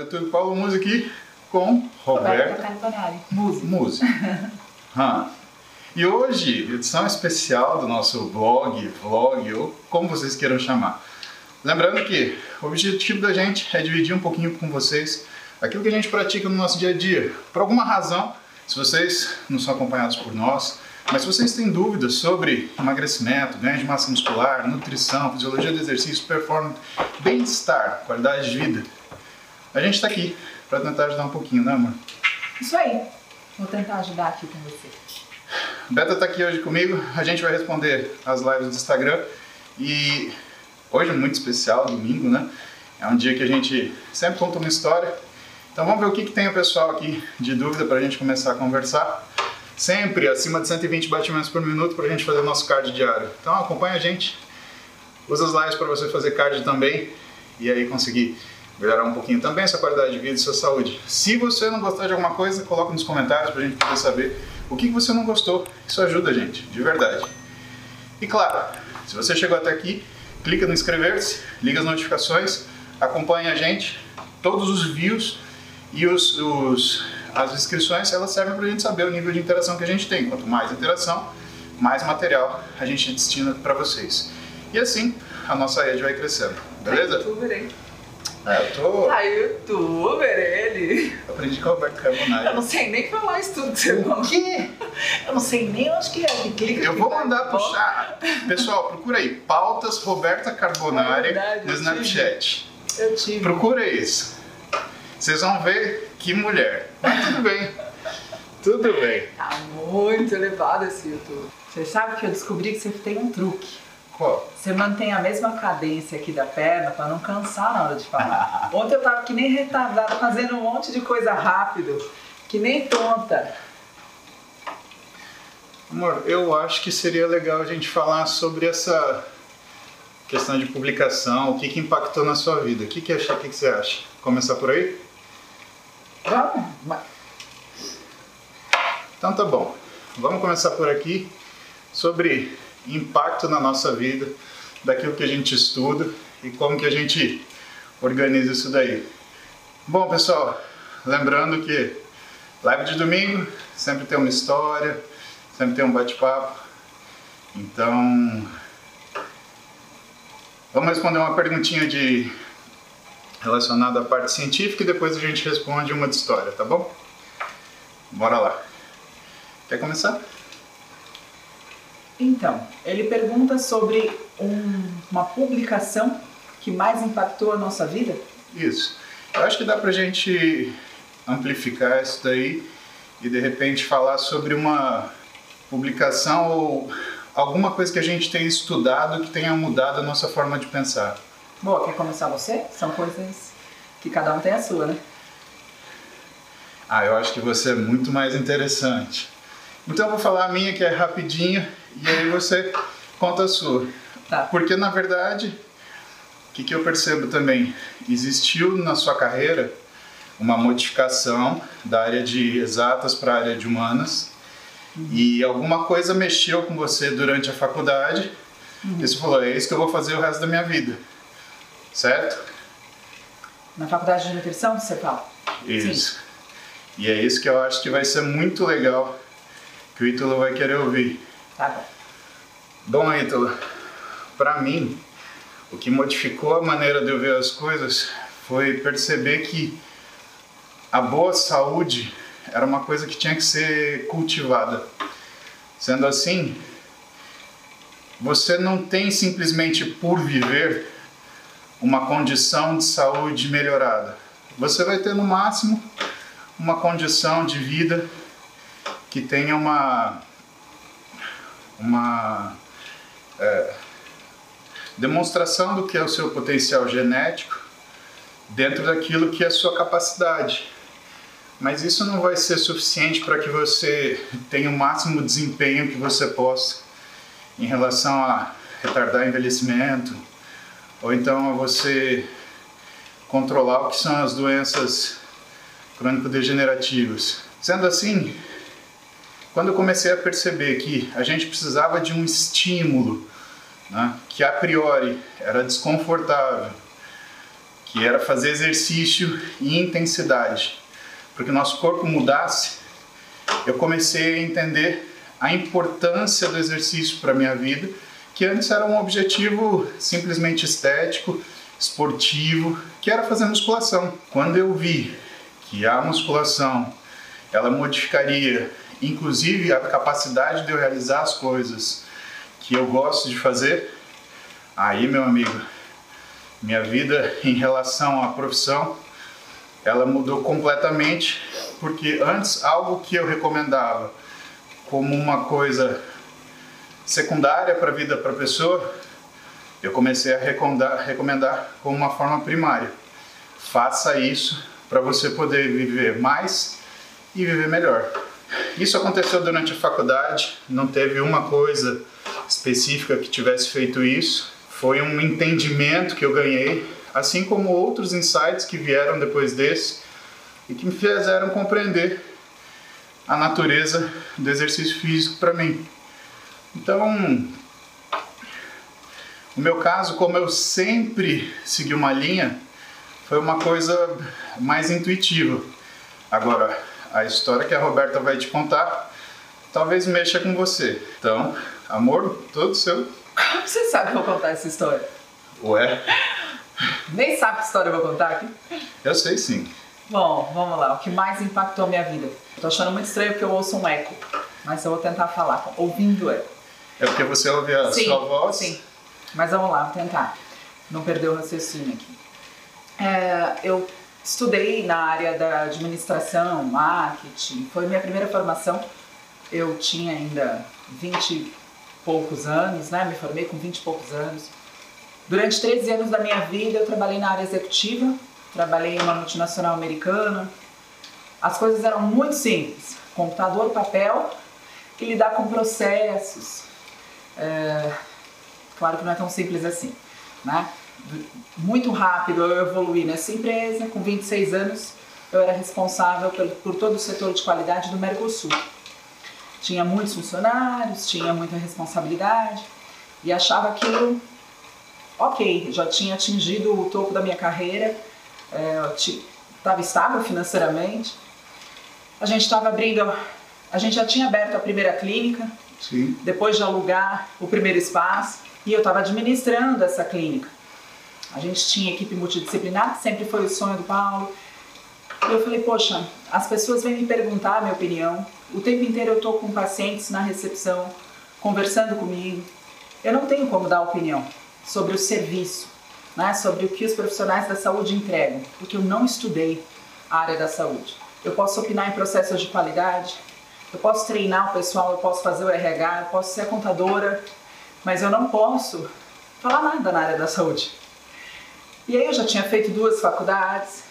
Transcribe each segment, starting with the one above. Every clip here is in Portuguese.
YouTube, Paulo Musi aqui com Roberto. Hum. E hoje, edição especial do nosso blog, vlog, ou como vocês queiram chamar. Lembrando que o objetivo da gente é dividir um pouquinho com vocês aquilo que a gente pratica no nosso dia a dia. Por alguma razão, se vocês não são acompanhados por nós, mas se vocês têm dúvidas sobre emagrecimento, ganho de massa muscular, nutrição, fisiologia do exercício, performance, bem-estar, qualidade de vida, a gente está aqui para tentar ajudar um pouquinho, né, amor? Isso aí. Vou tentar ajudar aqui com você. Beta está aqui hoje comigo. A gente vai responder as lives do Instagram e hoje é muito especial, domingo, né? É um dia que a gente sempre conta uma história. Então vamos ver o que, que tem o pessoal aqui de dúvida para a gente começar a conversar. Sempre acima de 120 batimentos por minuto para a gente fazer o nosso card diário. Então acompanha a gente. Usa as lives para você fazer card também e aí conseguir melhorar um pouquinho também sua qualidade de vida e sua saúde. Se você não gostar de alguma coisa, coloca nos comentários para a gente poder saber o que você não gostou. Isso ajuda a gente, de verdade. E claro, se você chegou até aqui, clica no inscrever-se, liga as notificações, acompanha a gente, todos os views e os, os as inscrições elas servem para a gente saber o nível de interação que a gente tem. Quanto mais interação, mais material a gente destina para vocês. E assim a nossa rede vai crescendo, beleza? Tá É, eu tô. Tá youtuber ele. Aprendi com o Roberto Carbonari. Eu não sei nem falar isso tudo que você falou. O quê? Eu não sei nem onde que é. Que clica Eu vou mandar puxar. Pessoal, procura aí. Pautas Roberta Carbonari É verdade, no Snapchat. Eu tive. Procura isso. Vocês vão ver que mulher. Mas tudo bem. Tudo bem. Tá muito elevado esse YouTube. Você sabe que eu descobri que você tem um truque. Qual? Você mantém a mesma cadência aqui da perna pra não cansar na hora de falar. Ontem eu tava que nem retardada, fazendo um monte de coisa rápido, que nem tonta. Amor, eu acho que seria legal a gente falar sobre essa questão de publicação, o que, que impactou na sua vida. O que, que, acha, o que, que você acha? Começar por aí? Vamos? Então tá bom. Vamos começar por aqui sobre impacto na nossa vida, daquilo que a gente estuda e como que a gente organiza isso daí. Bom, pessoal, lembrando que live de domingo sempre tem uma história, sempre tem um bate-papo. Então, vamos responder uma perguntinha de relacionada à parte científica e depois a gente responde uma de história, tá bom? Bora lá. Quer começar? Então, ele pergunta sobre um- uma publicação que mais impactou a nossa vida. Isso. Eu acho que dá pra gente amplificar isso daí e de repente falar sobre uma publicação ou alguma coisa que a gente tenha estudado que tenha mudado a nossa forma de pensar. Boa, quer começar você? São coisas que cada um tem a sua, né? Ah, eu acho que você é muito mais interessante. Então eu vou falar a minha que é rapidinho e aí você conta a sua. Tá. Porque na verdade, o que, que eu percebo também? Existiu na sua carreira uma modificação da área de exatas para a área de humanas e alguma coisa mexeu com você durante a faculdade e você falou: é isso que eu vou fazer o resto da minha vida. Certo? Na faculdade de nutrição, você fala? Isso. E é isso que eu acho que vai ser muito legal que o Ítalo vai querer ouvir. Tá bom. Bom, Ítalo, para mim, o que modificou a maneira de eu ver as coisas foi perceber que a boa saúde era uma coisa que tinha que ser cultivada. Sendo assim, você não tem simplesmente por viver uma condição de saúde melhorada. Você vai ter no máximo uma condição de vida que tenha uma uma é, demonstração do que é o seu potencial genético dentro daquilo que é a sua capacidade. Mas isso não vai ser suficiente para que você tenha o máximo desempenho que você possa em relação a retardar envelhecimento ou então a você controlar o que são as doenças crônico-degenerativas. Sendo assim, quando eu comecei a perceber que a gente precisava de um estímulo né, que a priori era desconfortável, que era fazer exercício em intensidade. Para que nosso corpo mudasse, eu comecei a entender a importância do exercício para minha vida, que antes era um objetivo simplesmente estético, esportivo, que era fazer musculação. Quando eu vi que a musculação ela modificaria inclusive a capacidade de eu realizar as coisas que eu gosto de fazer, aí meu amigo, minha vida em relação à profissão, ela mudou completamente, porque antes algo que eu recomendava como uma coisa secundária para a vida para a pessoa, eu comecei a recomendar, recomendar como uma forma primária. Faça isso para você poder viver mais e viver melhor. Isso aconteceu durante a faculdade, não teve uma coisa específica que tivesse feito isso. Foi um entendimento que eu ganhei, assim como outros insights que vieram depois desse e que me fizeram compreender a natureza do exercício físico para mim. Então, o meu caso, como eu sempre segui uma linha, foi uma coisa mais intuitiva. Agora, a história que a Roberta vai te contar talvez mexa com você. Então, amor, todo seu. Como você sabe que eu vou contar essa história? Ué? Nem sabe que história eu vou contar aqui? Eu sei sim. Bom, vamos lá. O que mais impactou a minha vida? Tô achando muito estranho porque eu ouço um eco, mas eu vou tentar falar ouvindo eco. É porque você ouve a sim, sua voz? Sim, mas vamos lá, vou tentar. Não perder o raciocínio aqui. É, eu Estudei na área da administração, marketing, foi minha primeira formação. Eu tinha ainda 20 e poucos anos, né? Me formei com 20 e poucos anos. Durante 13 anos da minha vida eu trabalhei na área executiva, trabalhei em uma multinacional americana. As coisas eram muito simples: computador, papel e lidar com processos. É... Claro que não é tão simples assim, né? Muito rápido eu evoluí nessa empresa. Com 26 anos, eu era responsável por, por todo o setor de qualidade do Mercosul. Tinha muitos funcionários, tinha muita responsabilidade e achava aquilo ok, já tinha atingido o topo da minha carreira, estava é, estável financeiramente. A gente estava abrindo, a gente já tinha aberto a primeira clínica, Sim. depois de alugar o primeiro espaço, e eu estava administrando essa clínica. A gente tinha equipe multidisciplinar, sempre foi o sonho do Paulo. Eu falei, poxa, as pessoas vêm me perguntar a minha opinião. O tempo inteiro eu estou com pacientes na recepção, conversando comigo. Eu não tenho como dar opinião sobre o serviço, né? sobre o que os profissionais da saúde entregam, porque eu não estudei a área da saúde. Eu posso opinar em processos de qualidade, eu posso treinar o pessoal, eu posso fazer o RH, eu posso ser a contadora, mas eu não posso falar nada na área da saúde. E aí eu já tinha feito duas faculdades,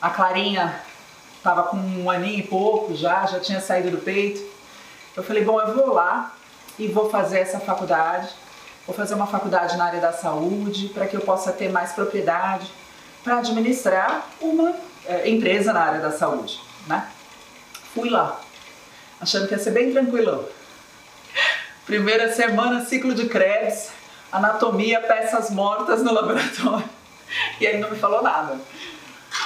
a Clarinha estava com um aninho e pouco já, já tinha saído do peito. Eu falei, bom, eu vou lá e vou fazer essa faculdade, vou fazer uma faculdade na área da saúde para que eu possa ter mais propriedade para administrar uma é, empresa na área da saúde, né? Fui lá, achando que ia ser bem tranquilão. Primeira semana, ciclo de créditos, anatomia, peças mortas no laboratório. E ele não me falou nada.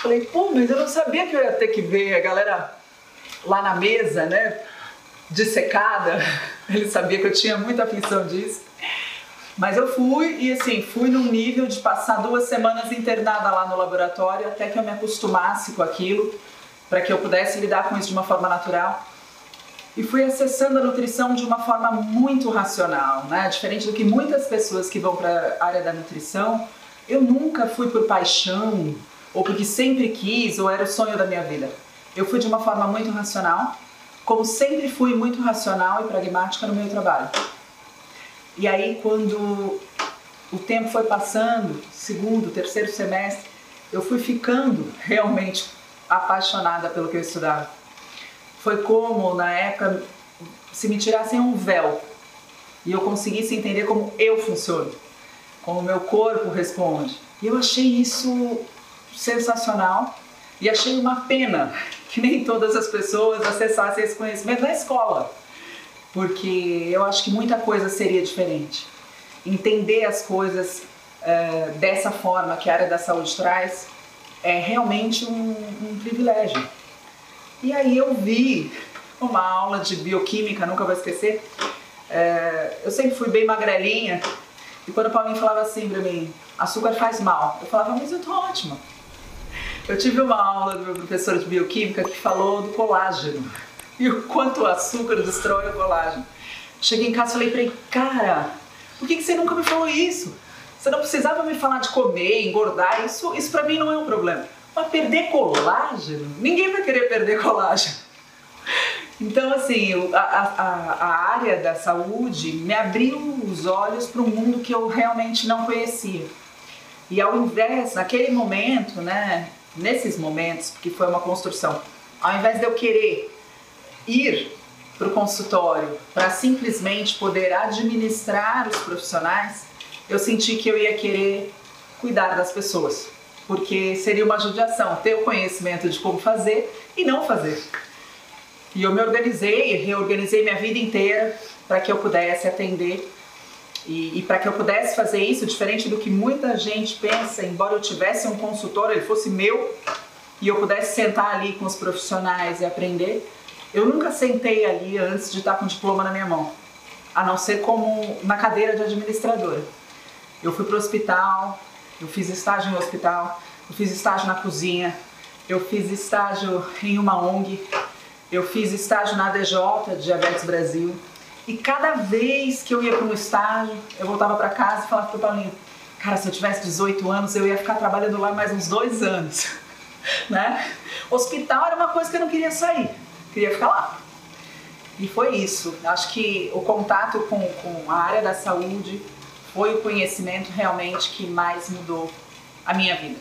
Falei, pô, mas eu não sabia que eu ia ter que ver a galera lá na mesa, né? Dissecada. Ele sabia que eu tinha muita aflição disso. Mas eu fui e assim, fui num nível de passar duas semanas internada lá no laboratório até que eu me acostumasse com aquilo, para que eu pudesse lidar com isso de uma forma natural. E fui acessando a nutrição de uma forma muito racional, né? Diferente do que muitas pessoas que vão para a área da nutrição eu nunca fui por paixão, ou porque sempre quis, ou era o sonho da minha vida. Eu fui de uma forma muito racional, como sempre fui muito racional e pragmática no meu trabalho. E aí, quando o tempo foi passando, segundo, terceiro semestre, eu fui ficando realmente apaixonada pelo que eu estudava. Foi como, na época, se me tirassem um véu e eu conseguisse entender como eu funciono como o meu corpo responde. E eu achei isso sensacional e achei uma pena que nem todas as pessoas acessassem esse conhecimento na escola, porque eu acho que muita coisa seria diferente. Entender as coisas é, dessa forma que a área da saúde traz é realmente um, um privilégio. E aí eu vi uma aula de bioquímica, nunca vou esquecer. É, eu sempre fui bem magrelinha e quando o Paulinho falava assim pra mim, açúcar faz mal, eu falava, mas eu tô ótima. Eu tive uma aula do meu professor de bioquímica que falou do colágeno e o quanto o açúcar destrói o colágeno. Cheguei em casa e falei pra ele, cara, por que, que você nunca me falou isso? Você não precisava me falar de comer, engordar, isso, isso pra mim não é um problema. Mas perder colágeno? Ninguém vai querer perder colágeno. Então, assim, a, a, a área da saúde me abriu os olhos para um mundo que eu realmente não conhecia. E ao invés, naquele momento, né, nesses momentos, porque foi uma construção, ao invés de eu querer ir para o consultório para simplesmente poder administrar os profissionais, eu senti que eu ia querer cuidar das pessoas, porque seria uma judiação ter o conhecimento de como fazer e não fazer. E eu me organizei, reorganizei minha vida inteira para que eu pudesse atender e, e para que eu pudesse fazer isso, diferente do que muita gente pensa, embora eu tivesse um consultor, ele fosse meu e eu pudesse sentar ali com os profissionais e aprender, eu nunca sentei ali antes de estar com o diploma na minha mão, a não ser como na cadeira de administradora. Eu fui para o hospital, eu fiz estágio no hospital, eu fiz estágio na cozinha, eu fiz estágio em uma ONG, eu fiz estágio na DJ, Diabetes Brasil, e cada vez que eu ia para um estágio, eu voltava para casa e falava para o Paulinho, cara, se eu tivesse 18 anos, eu ia ficar trabalhando lá mais uns dois anos, né? Hospital era uma coisa que eu não queria sair, queria ficar lá. E foi isso. Acho que o contato com, com a área da saúde foi o conhecimento realmente que mais mudou a minha vida.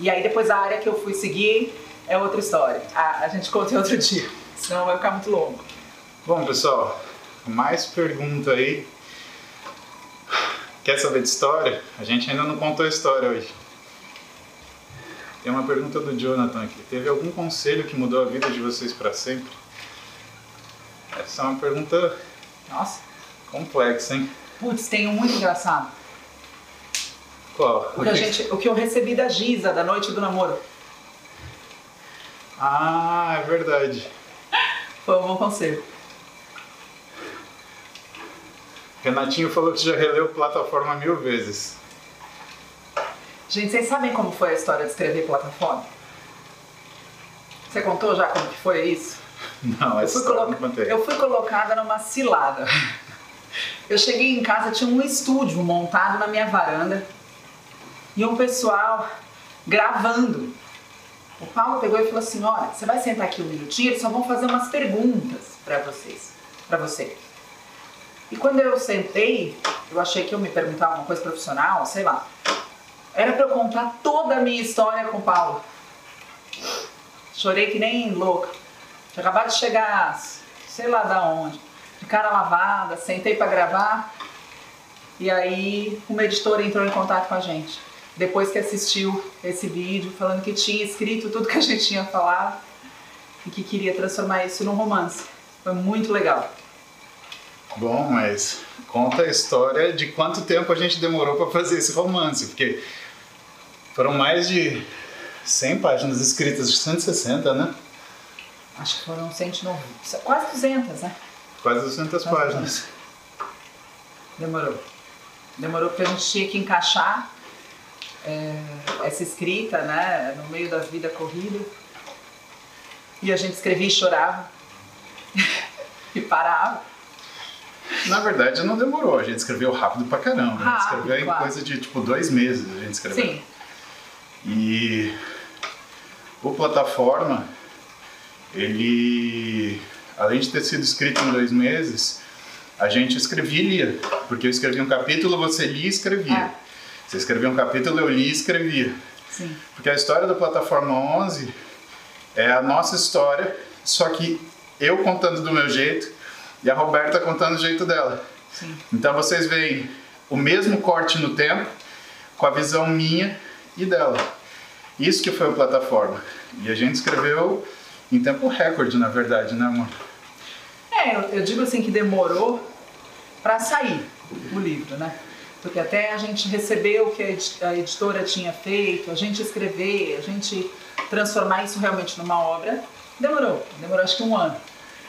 E aí depois a área que eu fui seguir é outra história. A, a gente conta em outro dia, senão vai ficar muito longo. Bom, pessoal, mais pergunta aí. Quer saber de história? A gente ainda não contou a história hoje. Tem uma pergunta do Jonathan aqui. Teve algum conselho que mudou a vida de vocês para sempre? Essa é uma pergunta Nossa. complexa, hein? Putz, tem um muito engraçado. Qual? O que, gente, o que eu recebi da Giza, da noite do namoro. Ah, é verdade. Foi um bom conselho. Renatinho falou que já releu plataforma mil vezes. Gente, vocês sabem como foi a história de escrever plataforma? Você contou já como que foi isso? Não, Eu essa fui, história eu colo- não contei. eu fui colocada numa cilada. Eu cheguei em casa, tinha um estúdio montado na minha varanda e um pessoal gravando. O Paulo pegou e falou assim: Olha, você vai sentar aqui um minutinho, só vão fazer umas perguntas para vocês, para você. E quando eu sentei, eu achei que eu me perguntar alguma coisa profissional, sei lá. Era para eu contar toda a minha história com o Paulo. Chorei que nem louca. Tinha acabado de chegar, sei lá da onde, de cara lavada, sentei para gravar. E aí uma editora entrou em contato com a gente. Depois que assistiu esse vídeo, falando que tinha escrito tudo que a gente tinha falado e que queria transformar isso num romance. Foi muito legal. Bom, mas conta a história de quanto tempo a gente demorou para fazer esse romance, porque foram mais de 100 páginas escritas, de 160, né? Acho que foram 190, quase 200, né? Quase 200 Quase páginas. Demorou. Demorou porque a gente tinha que encaixar é, essa escrita, né, no meio da vida corrida. E a gente escrevia e chorava. e parava. Na verdade, não demorou, a gente escreveu rápido pra caramba. A gente Rápido, escreveu em claro. coisa de tipo dois meses a gente escreveu. Sim, E o plataforma, ele, além de ter sido escrito em dois meses, a gente escrevia e lia. Porque eu escrevia um capítulo, você lia e escrevia. Ah. Você escrevia um capítulo, eu lia e escrevia. sim. Porque a história da Plataforma 11 é a nossa história, só que eu contando do meu jeito e a Roberta contando do jeito dela. Sim. Então vocês veem o mesmo corte no tempo, com a visão minha e dela. Isso que foi o Plataforma. E a gente escreveu em tempo recorde, na verdade, né, amor? É, eu, eu digo assim que demorou pra sair o livro, né? Porque até a gente receber o que a editora tinha feito, a gente escrever, a gente transformar isso realmente numa obra, demorou. Demorou acho que um ano.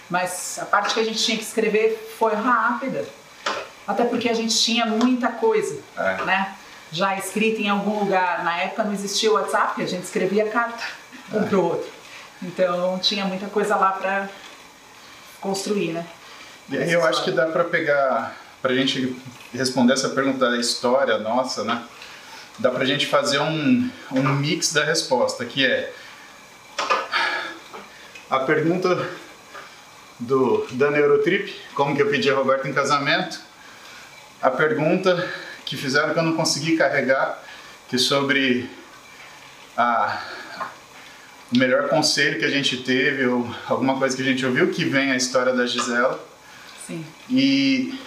Mas a parte que a gente tinha que escrever foi rápida. Até porque a gente tinha muita coisa, é. né? Já escrita em algum lugar. Na época não existia o WhatsApp, a gente escrevia carta um é. pro outro. Então tinha muita coisa lá para construir, né? E aí eu acho que dá para pegar, para a gente responder essa pergunta da história nossa, né? Dá para a gente fazer um, um mix da resposta, que é a pergunta do, da Neurotrip, como que eu pedi a Roberto em casamento, a pergunta que fizeram que eu não consegui carregar, que sobre a, o melhor conselho que a gente teve ou alguma coisa que a gente ouviu, que vem a história da Gisela. Sim. E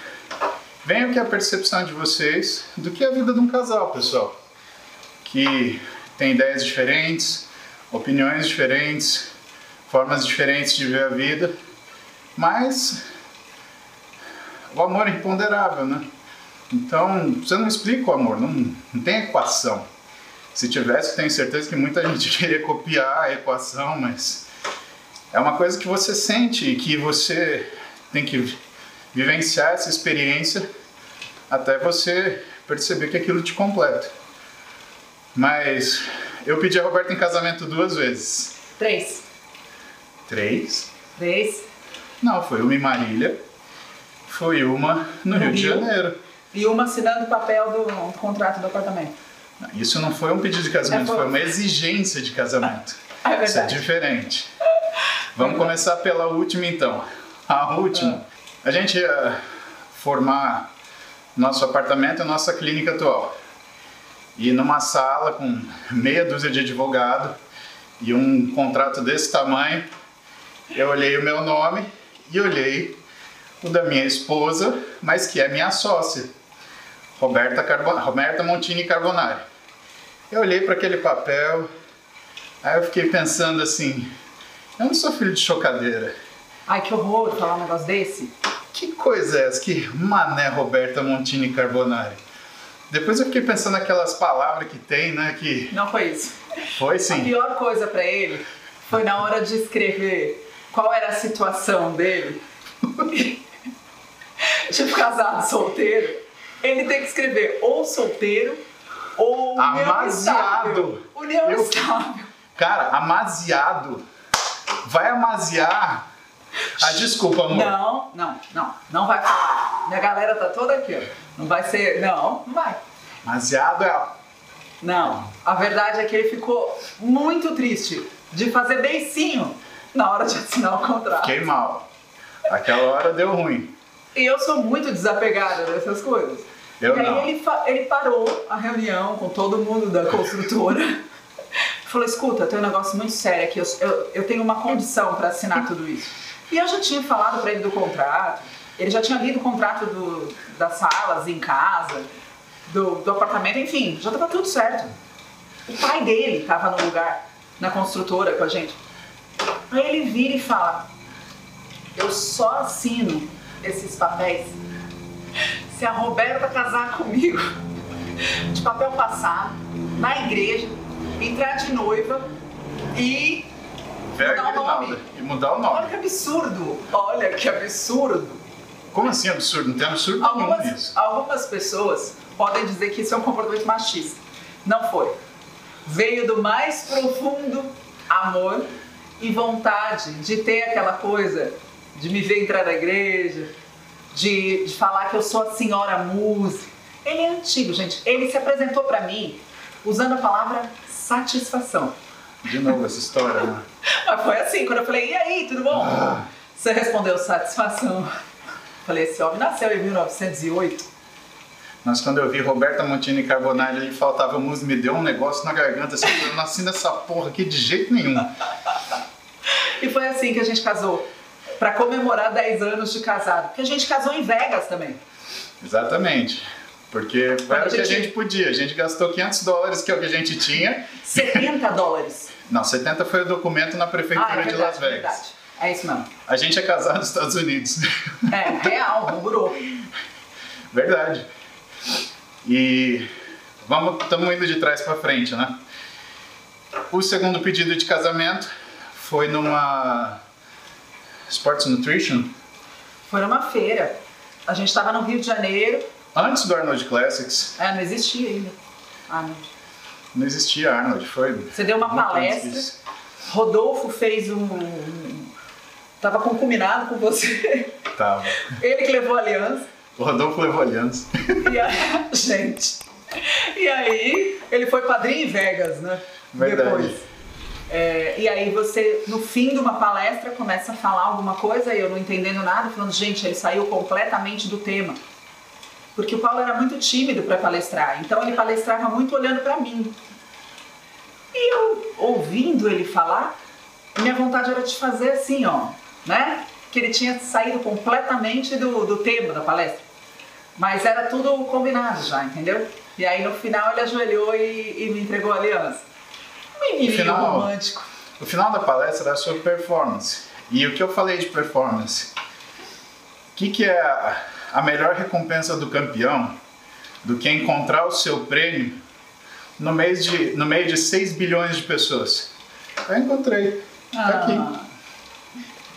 vem o que é a percepção de vocês do que é a vida de um casal, pessoal. Que tem ideias diferentes, opiniões diferentes, formas diferentes de ver a vida, mas o amor é imponderável, né? Então, você não explica o amor, não, não tem equação. Se tivesse, tenho certeza que muita gente queria copiar a equação, mas é uma coisa que você sente e que você tem que vivenciar essa experiência até você perceber que aquilo te completa. Mas eu pedi a Roberta em casamento duas vezes. Três. Três? Três. Não, foi uma em Marília, foi uma no, no Rio, Rio, de Janeiro. E uma assinando o papel do contrato do apartamento. Isso não foi um pedido de casamento, é, foi... foi uma exigência de casamento. é verdade. Isso é diferente. Vamos começar pela última então. A última. A gente ia formar nosso apartamento e nossa clínica atual. E numa sala com meia dúzia de advogado e um contrato desse tamanho, eu olhei o meu nome e olhei o da minha esposa, mas que é minha sócia, Roberta, Carbon... Roberta Montini Carbonari. Eu olhei para aquele papel, aí eu fiquei pensando assim: eu não sou filho de chocadeira. Ai, que horror falar um negócio desse. Que coisa é essa? Que mané Roberta Montini Carbonari. Depois eu fiquei pensando naquelas palavras que tem, né? Que... Não foi isso. Foi sim. A pior coisa para ele foi na hora de escrever qual era a situação dele. tipo, casado, solteiro. Ele tem que escrever ou solteiro ou amaziado. União Eu, estável. Cara, amaziado. Vai amaziar. Ah, desculpa, amor. Não, não, não. Não vai falar. Minha galera tá toda aqui, ó. Não vai ser. Não, não vai. Amaziado é. Não. A verdade é que ele ficou muito triste de fazer beicinho na hora de assinar o contrato. Fiquei mal. Aquela hora deu ruim. E eu sou muito desapegada dessas coisas. Eu e não. aí ele, ele parou a reunião com todo mundo da construtora. Falou, escuta, tem um negócio muito sério aqui, eu, eu, eu tenho uma condição para assinar tudo isso. E eu já tinha falado para ele do contrato, ele já tinha lido o contrato do, das salas em casa, do, do apartamento, enfim, já estava tudo certo. O pai dele estava no lugar, na construtora com a gente. Aí ele vira e fala: Eu só assino esses papéis se a Roberta casar comigo de papel passado, na igreja, entrar de noiva e mudar o nome. E mudar o nome. Olha que absurdo! Olha que absurdo! Como assim absurdo? Não tem absurdo algumas, nenhum nisso. Algumas pessoas podem dizer que isso é um comportamento machista. Não foi. Veio do mais profundo amor e vontade de ter aquela coisa de me ver entrar na igreja, de, de falar que eu sou a senhora música. Ele é antigo, gente. Ele se apresentou para mim usando a palavra satisfação. De novo essa história, né? Mas foi assim, quando eu falei, e aí, tudo bom? Ah. Você respondeu satisfação. Falei, esse homem nasceu em 1908. Mas quando eu vi Roberta Montini Carbonari, ele faltava música, me deu um negócio na garganta, assim, eu nasci nessa porra aqui de jeito nenhum. e foi assim que a gente casou para comemorar 10 anos de casado. Porque a gente casou em Vegas também. Exatamente. Porque foi o que a gente podia. A gente gastou 500 dólares, que é o que a gente tinha. 70 dólares. Não, 70 foi o documento na prefeitura ah, é verdade, de Las Vegas. Verdade. É isso mesmo. A gente é casado nos Estados Unidos. É, real, burou. Verdade. E vamos, estamos indo de trás para frente, né? O segundo pedido de casamento foi numa Sports Nutrition. Foi numa feira. A gente estava no Rio de Janeiro. Antes do Arnold Classics. É, não existia ainda. Arnold. Não existia Arnold, foi. Você deu uma palestra. Rodolfo fez um. Tava concombinado com você. Tava. Ele que levou a aliança. O Rodolfo levou a aliança. E aí, gente. E aí, ele foi padrinho em Vegas, né? Verdade. Depois. É, e aí você, no fim de uma palestra, começa a falar alguma coisa e eu não entendendo nada, falando, gente, ele saiu completamente do tema. Porque o Paulo era muito tímido para palestrar, então ele palestrava muito olhando para mim. E eu, ouvindo ele falar, minha vontade era de fazer assim, ó, né? Que ele tinha saído completamente do, do tema da palestra. Mas era tudo combinado já, entendeu? E aí no final ele ajoelhou e, e me entregou a aliança. Menininho final- romântico. O final da palestra era sobre performance. E o que eu falei de performance? O que, que é a, a melhor recompensa do campeão do que encontrar o seu prêmio no, mês de, no meio de 6 bilhões de pessoas? Eu encontrei. Tá aqui. Ah,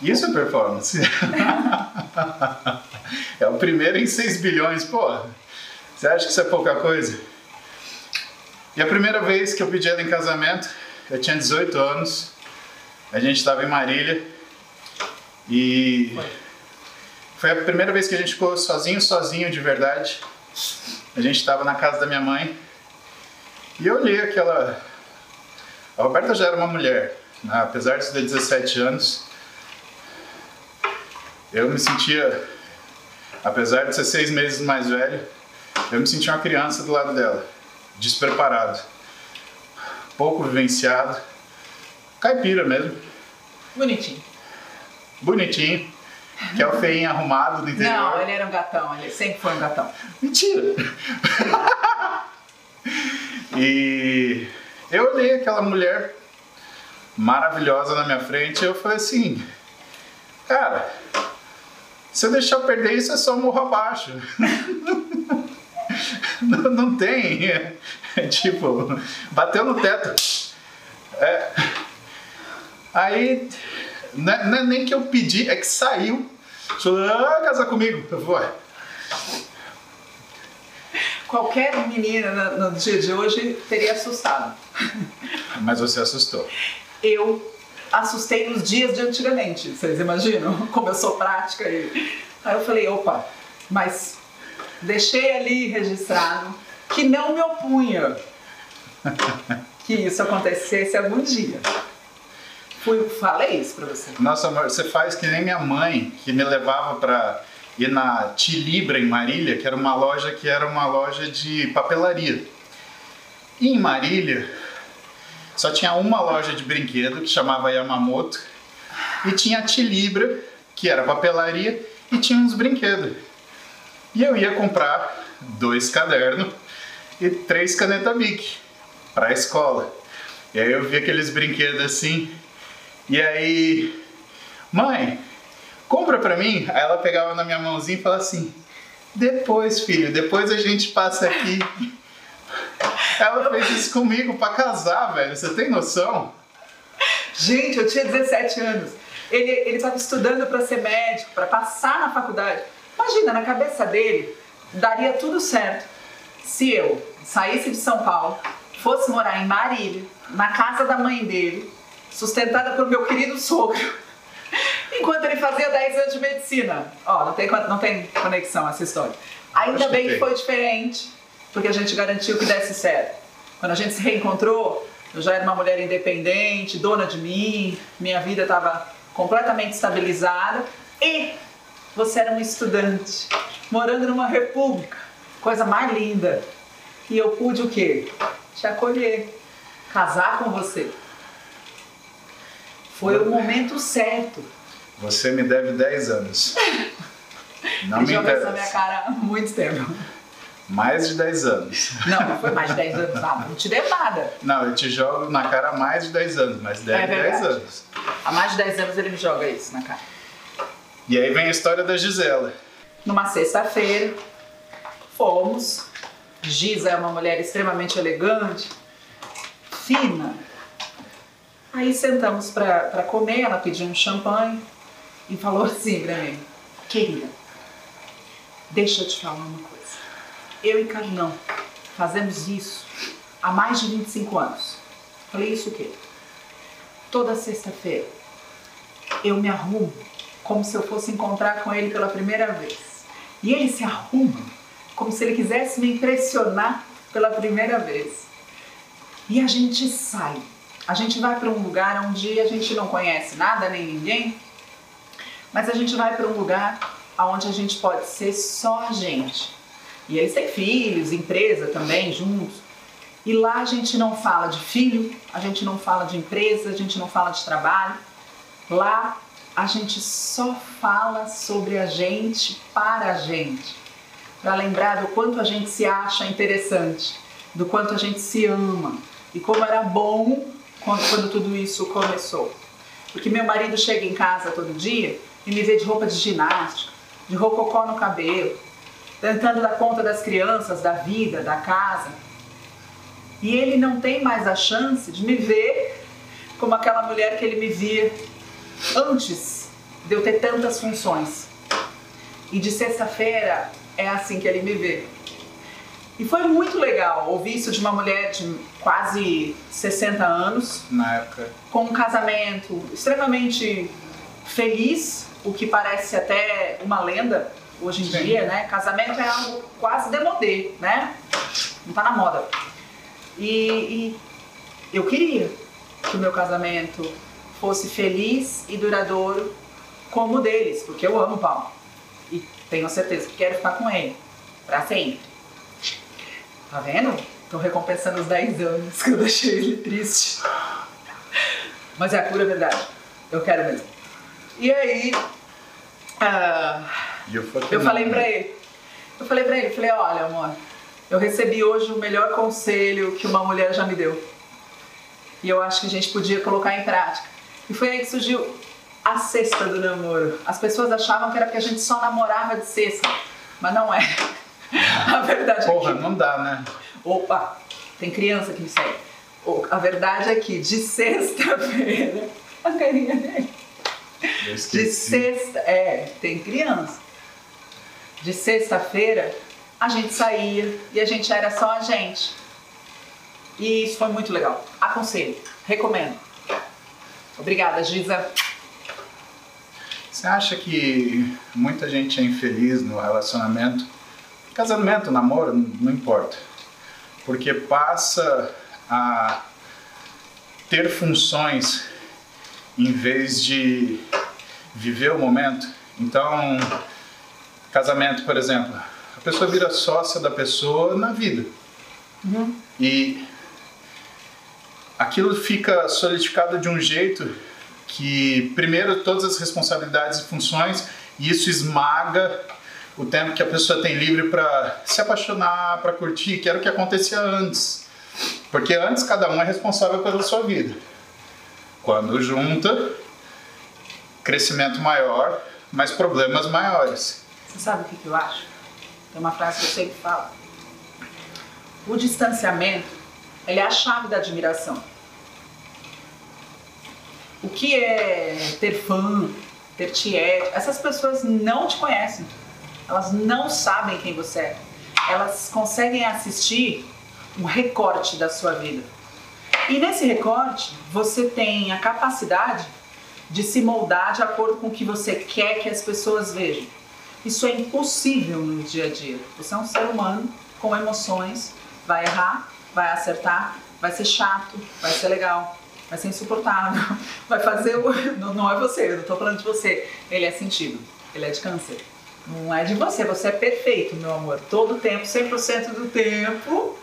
Isso é performance. é o primeiro em 6 bilhões, pô. Você acha que isso é pouca coisa? E a primeira vez que eu pedi ela em casamento, eu tinha 18 anos, a gente estava em Marília e foi a primeira vez que a gente ficou sozinho, sozinho de verdade. A gente estava na casa da minha mãe e eu olhei aquela. A Roberta já era uma mulher, né? apesar de ter 17 anos. Eu me sentia, apesar de ser seis meses mais velho, eu me sentia uma criança do lado dela, despreparado, pouco vivenciado, caipira mesmo, bonitinho. bonitinho, que é o feinho arrumado do interior. Não, ele era um gatão, ele sempre foi um gatão. Mentira! e eu olhei aquela mulher maravilhosa na minha frente e eu falei assim, cara, se eu deixar perder isso é só morro abaixo. não, não tem. É, é tipo, bateu no teto. É. Aí, não é, não é nem que eu pedi, é que saiu. Falou, ah, casar comigo. Eu falei, "Ué, Qualquer menina no, dia de hoje teria assustado. Mas você assustou. Eu assustei nos dias de antigamente, vocês imaginam? Como eu sou prática. E... Aí eu falei, opa, mas deixei ali registrado que não me opunha que isso acontecesse algum dia. Fui, falei isso pra você. Nossa, amor, você faz que nem minha mãe, que me levava pra ir na Tilibra, em Marília, que era uma loja que era uma loja de papelaria. E em Marília, só tinha uma loja de brinquedo, que chamava Yamamoto, e tinha a Tilibra, que era papelaria, e tinha uns brinquedos. E eu ia comprar dois cadernos e três caneta Bic para a escola. E aí eu vi aqueles brinquedos assim, e aí, mãe, compra pra mim. Aí ela pegava na minha mãozinha e falava assim: depois, filho, depois a gente passa aqui. Ela fez isso comigo pra casar, velho. Você tem noção? Gente, eu tinha 17 anos. Ele ele estava estudando para ser médico, para passar na faculdade. Imagina, na cabeça dele, daria tudo certo se eu saísse de São Paulo, fosse morar em Marília, na casa da mãe dele, sustentada por meu querido sogro, enquanto ele fazia 10 anos de medicina. Ó, não tem, não tem conexão essa história. Ainda Acho que bem que tem. foi diferente, porque a gente garantiu que desse certo. Quando a gente se reencontrou, eu já era uma mulher independente, dona de mim, minha vida estava completamente estabilizada e você era um estudante, morando numa república, coisa mais linda. E eu pude o quê? Te acolher, casar com você. Foi o momento certo. Você me deve 10 anos. Não me joga essa minha interessa. cara há muito tempo. Mais de 10 anos. Não, não foi mais de 10 anos, não, não te devo nada. Não, eu te jogo na cara há mais de 10 anos, mas deve É 10 verdade. anos. Há mais de 10 anos ele me joga isso na cara. E aí vem a história da Gisela. Numa sexta-feira, fomos Giza é uma mulher extremamente elegante, fina. Aí sentamos para comer, ela pediu um champanhe e falou assim pra mim: Querida, deixa eu te falar uma coisa. Eu e Carlão fazemos isso há mais de 25 anos. Falei: Isso o quê? Toda sexta-feira eu me arrumo como se eu fosse encontrar com ele pela primeira vez. E ele se arruma como se ele quisesse me impressionar pela primeira vez. E a gente sai. A gente vai para um lugar onde a gente não conhece nada nem ninguém, mas a gente vai para um lugar onde a gente pode ser só a gente. E eles têm filhos, empresa também juntos. E lá a gente não fala de filho, a gente não fala de empresa, a gente não fala de trabalho. Lá a gente só fala sobre a gente para a gente, para lembrar do quanto a gente se acha interessante, do quanto a gente se ama e como era bom quando, quando tudo isso começou. Porque meu marido chega em casa todo dia e me vê de roupa de ginástica, de rococó no cabelo, tentando dar conta das crianças, da vida, da casa. E ele não tem mais a chance de me ver como aquela mulher que ele me via antes de eu ter tantas funções. E de sexta-feira é assim que ele me vê. E foi muito legal ouvir isso de uma mulher de quase 60 anos. Na época. Com um casamento extremamente feliz, o que parece até uma lenda hoje em Sim. dia, né? Casamento é algo quase demodê, né? Não tá na moda. E, e eu queria que o meu casamento fosse feliz e duradouro como o deles, porque eu amo o Paulo. E tenho certeza que quero ficar com ele para sempre. Tá vendo? Tô recompensando os 10 anos que eu deixei ele triste. Mas é a pura verdade. Eu quero mesmo. E aí. Uh, eu, falei pra ele. Eu falei pra ele, falei, olha, amor, eu recebi hoje o melhor conselho que uma mulher já me deu. E eu acho que a gente podia colocar em prática. E foi aí que surgiu a cesta do namoro. As pessoas achavam que era porque a gente só namorava de sexta, mas não é. A verdade Porra, é que... não dá, né? Opa, tem criança que me segue. A verdade é que de sexta-feira, a carinha dele. De sexta, é, tem criança. De sexta-feira, a gente saía e a gente era só a gente. E isso foi muito legal. Aconselho, recomendo. Obrigada, Giza. Você acha que muita gente é infeliz no relacionamento? Casamento, namoro, não importa. Porque passa a ter funções em vez de viver o momento. Então, casamento, por exemplo, a pessoa vira sócia da pessoa na vida. Uhum. E aquilo fica solidificado de um jeito que, primeiro, todas as responsabilidades e funções, e isso esmaga o tempo que a pessoa tem livre para se apaixonar, para curtir, que era o que acontecia antes. Porque antes cada um é responsável pela sua vida. Quando junta, crescimento maior, mas problemas maiores. Você sabe o que eu acho? Tem uma frase que eu sempre falo. O distanciamento é a chave da admiração. O que é ter fã, ter tiete? Essas pessoas não te conhecem. Elas não sabem quem você é. Elas conseguem assistir um recorte da sua vida. E nesse recorte, você tem a capacidade de se moldar de acordo com o que você quer que as pessoas vejam. Isso é impossível no dia a dia. Você é um ser humano com emoções, vai errar, vai acertar, vai ser chato, vai ser legal, vai ser insuportável, vai fazer o. Não, não é você, eu não estou falando de você. Ele é sentido, ele é de câncer. Não é de você, você é perfeito, meu amor. Todo tempo, 100% do tempo.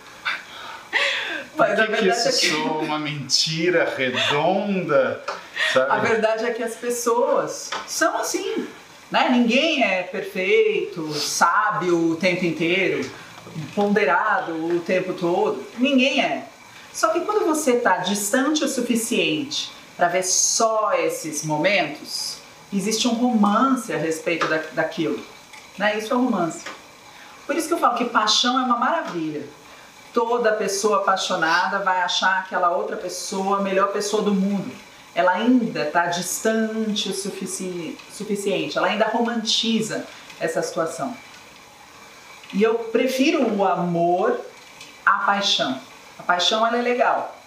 Mas que, a verdade que isso é que... soa uma mentira redonda? Sabe? A verdade é que as pessoas são assim. Né? Ninguém é perfeito, sábio o tempo inteiro, ponderado o tempo todo. Ninguém é. Só que quando você está distante o suficiente para ver só esses momentos, existe um romance a respeito da, daquilo. Né? Isso é romance. Por isso que eu falo que paixão é uma maravilha. Toda pessoa apaixonada vai achar aquela outra pessoa a melhor pessoa do mundo. Ela ainda está distante o sufici suficiente, ela ainda romantiza essa situação. E eu prefiro o amor à paixão. A paixão ela é legal,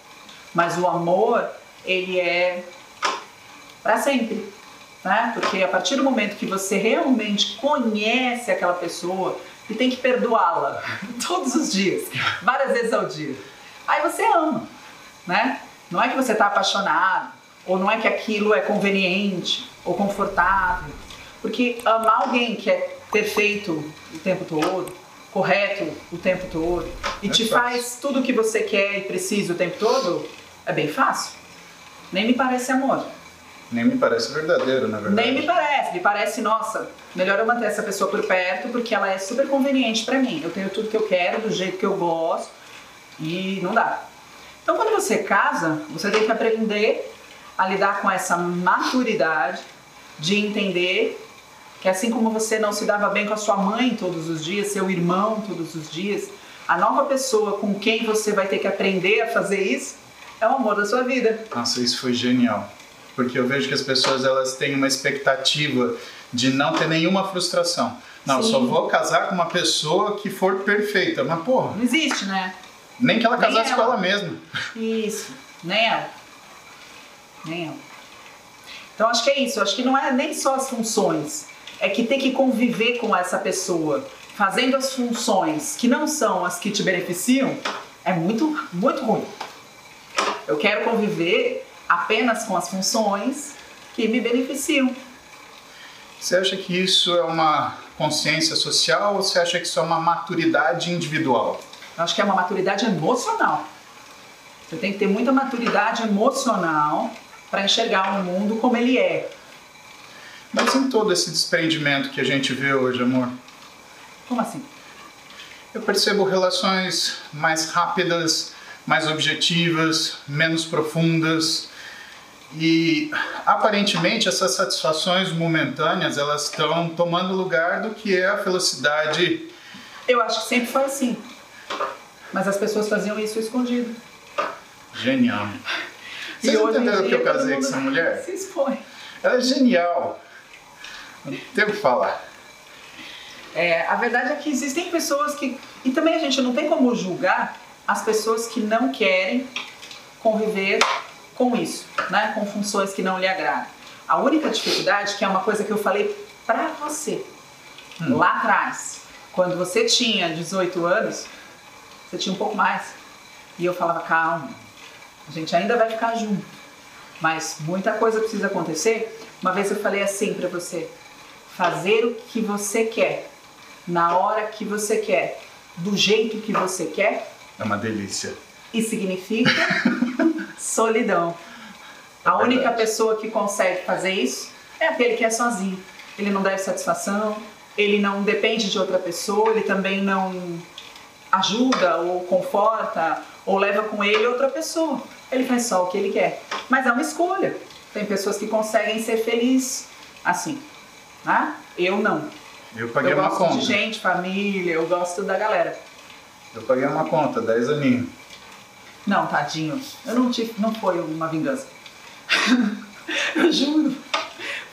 mas o amor ele é para sempre, né? Porque a partir do momento que você realmente conhece aquela pessoa e tem que perdoá-la todos os dias, várias vezes ao dia, aí você ama, né? Não é que você está apaixonado ou não é que aquilo é conveniente ou confortável, porque amar alguém que é perfeito o tempo todo, correto o tempo todo e é te fácil. faz tudo o que você quer e precisa o tempo todo, é bem fácil. Nem me parece amor. Nem me parece verdadeiro, na verdade. Nem me parece. Me parece, nossa, melhor eu manter essa pessoa por perto porque ela é super conveniente para mim. Eu tenho tudo que eu quero, do jeito que eu gosto e não dá. Então, quando você casa, você tem que aprender a lidar com essa maturidade de entender que assim como você não se dava bem com a sua mãe todos os dias, seu irmão todos os dias, a nova pessoa com quem você vai ter que aprender a fazer isso é o amor da sua vida. Nossa, isso foi genial. Porque eu vejo que as pessoas elas têm uma expectativa de não ter nenhuma frustração. Não, Sim. só vou casar com uma pessoa que for perfeita. Mas, porra. Não existe, né? Nem que ela nem casasse ela. com ela mesma. Isso, nem ela. Nem ela. Então acho que é isso. Acho que não é nem só as funções é que ter que conviver com essa pessoa, fazendo as funções que não são as que te beneficiam, é muito, muito ruim. Eu quero conviver apenas com as funções que me beneficiam. Você acha que isso é uma consciência social ou você acha que isso é uma maturidade individual? Eu acho que é uma maturidade emocional. Você tem que ter muita maturidade emocional para enxergar o mundo como ele é, mas em todo esse desprendimento que a gente vê hoje, amor? Como assim? Eu percebo relações mais rápidas, mais objetivas, menos profundas. E aparentemente essas satisfações momentâneas elas estão tomando lugar do que é a felicidade. Eu acho que sempre foi assim. Mas as pessoas faziam isso escondido. Genial. Vocês e entenderam que eu casei com essa mulher? Se expõe. Ela é genial. Não tem o que falar. É, a verdade é que existem pessoas que. E também a gente não tem como julgar as pessoas que não querem conviver com isso, né? com funções que não lhe agradam. A única dificuldade, que é uma coisa que eu falei pra você hum. lá atrás, quando você tinha 18 anos, você tinha um pouco mais. E eu falava, calma, a gente ainda vai ficar junto. Mas muita coisa precisa acontecer. Uma vez eu falei assim para você: fazer o que você quer, na hora que você quer, do jeito que você quer. É uma delícia. E significa solidão. A é única pessoa que consegue fazer isso é aquele que é sozinho. Ele não deve satisfação, ele não depende de outra pessoa, ele também não ajuda ou conforta ou leva com ele outra pessoa. Ele faz só o que ele quer. Mas é uma escolha. Tem pessoas que conseguem ser felizes assim. Né? Eu não. Eu paguei eu uma conta. Eu gosto de gente, família, eu gosto da galera. Eu paguei uma conta, 10 aninhos. Não, tadinho. Eu não tive, não foi uma vingança. eu juro.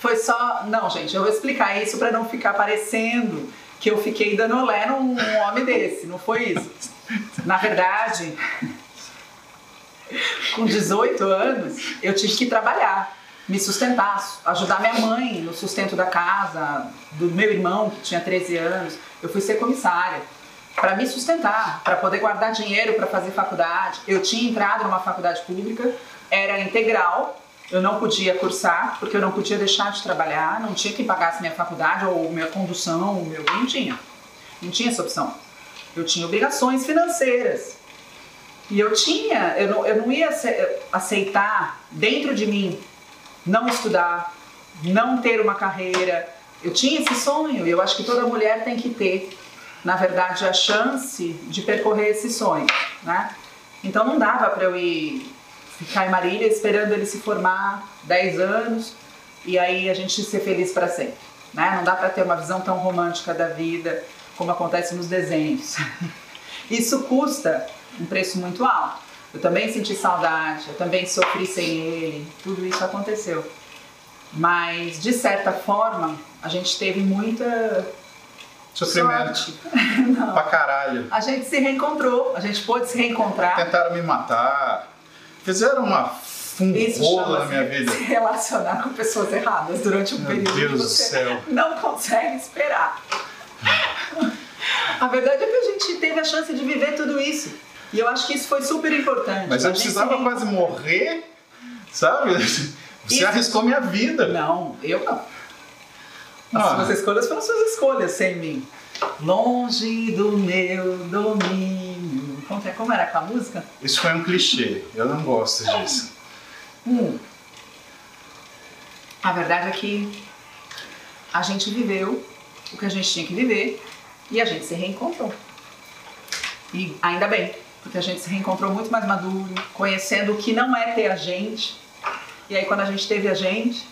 Foi só, não, gente, eu vou explicar isso para não ficar parecendo que eu fiquei dando olé num homem desse, não foi isso. Na verdade, com 18 anos, eu tive que trabalhar me sustentar, ajudar minha mãe no sustento da casa, do meu irmão que tinha 13 anos. Eu fui ser comissária para me sustentar, para poder guardar dinheiro para fazer faculdade. Eu tinha entrado numa faculdade pública, era integral, eu não podia cursar, porque eu não podia deixar de trabalhar, não tinha que pagar minha faculdade ou minha condução, meu, não tinha. Não tinha essa opção. Eu tinha obrigações financeiras. E eu tinha, eu não, eu não ia aceitar dentro de mim não estudar, não ter uma carreira. Eu tinha esse sonho e eu acho que toda mulher tem que ter, na verdade, a chance de percorrer esse sonho, né? Então não dava para eu ir ficar em Marília esperando ele se formar 10 anos e aí a gente ser feliz para sempre, né? Não dá para ter uma visão tão romântica da vida como acontece nos desenhos. Isso custa um preço muito alto. Eu também senti saudade, eu também sofri sem ele, tudo isso aconteceu. Mas, de certa forma, a gente teve muita Sofrimento. sorte. Pra caralho. A gente se reencontrou, a gente pôde se reencontrar. Tentaram me matar. Fizeram uma um Isso rolo na minha vida. se relacionar com pessoas erradas durante um Meu período Deus que do você céu. não consegue esperar. A verdade é que a gente teve a chance de viver tudo isso. E eu acho que isso foi super importante. Mas eu precisava se quase morrer, sabe? Você Isso. arriscou minha vida. Não, eu não. As Ah. suas escolhas foram suas escolhas, sem mim. Longe do meu domínio. Como, que é? Como era com a música? Isso foi um clichê. Eu não gosto disso. Hum. A verdade é que a gente viveu o que a gente tinha que viver e a gente se reencontrou. E ainda bem, porque a gente se reencontrou muito mais maduro, conhecendo o que não é ter a gente. E aí quando a gente teve a gente,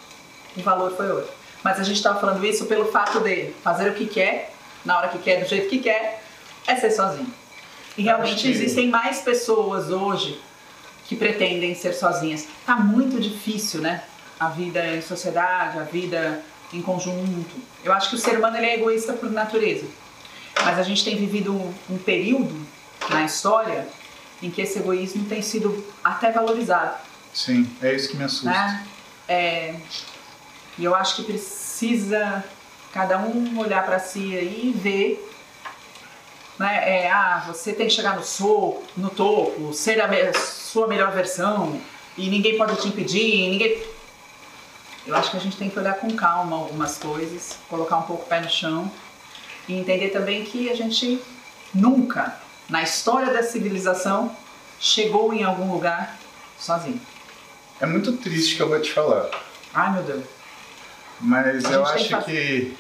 o valor foi outro. Mas a gente estava falando isso pelo fato de fazer o que quer, na hora que quer, do jeito que quer, é ser sozinho. E realmente existem mais pessoas hoje que pretendem ser sozinhas. Tá muito difícil, né? A vida em sociedade, a vida em conjunto. Eu acho que o ser humano ele é egoísta por natureza. Mas a gente tem vivido um, um período na história em que esse egoísmo tem sido até valorizado, Sim, é isso que me assusta. né? É, e eu acho que precisa cada um olhar para si e ver né? É, ah, você tem que chegar no, so, no topo, ser a me- sua melhor versão e ninguém pode te impedir, ninguém. Eu acho que a gente tem que olhar com calma algumas coisas, colocar um pouco o pé no chão e entender também que a gente nunca, na história da civilização, chegou em algum lugar sozinho. É muito triste que eu vou te falar. Ai meu Deus. Mas A eu acho que que.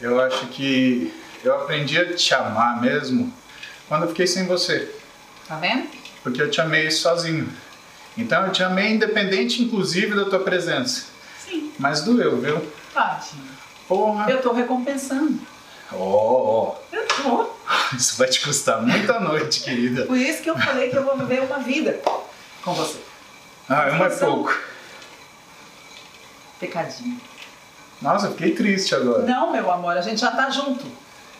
Eu acho que eu aprendi a te amar mesmo quando eu fiquei sem você. Tá vendo? Porque eu te amei sozinho. Então eu te amei independente, inclusive, da tua presença. Sim. Mas doeu, viu? Tadinho. Porra! Eu tô recompensando. Ó, ó. Eu tô. Isso vai te custar muita noite, querida. Por isso que eu falei que eu vou viver uma vida com você. Ah, uma é pouco. Pecadinho. Nossa, eu fiquei triste agora. Não, meu amor, a gente já tá junto.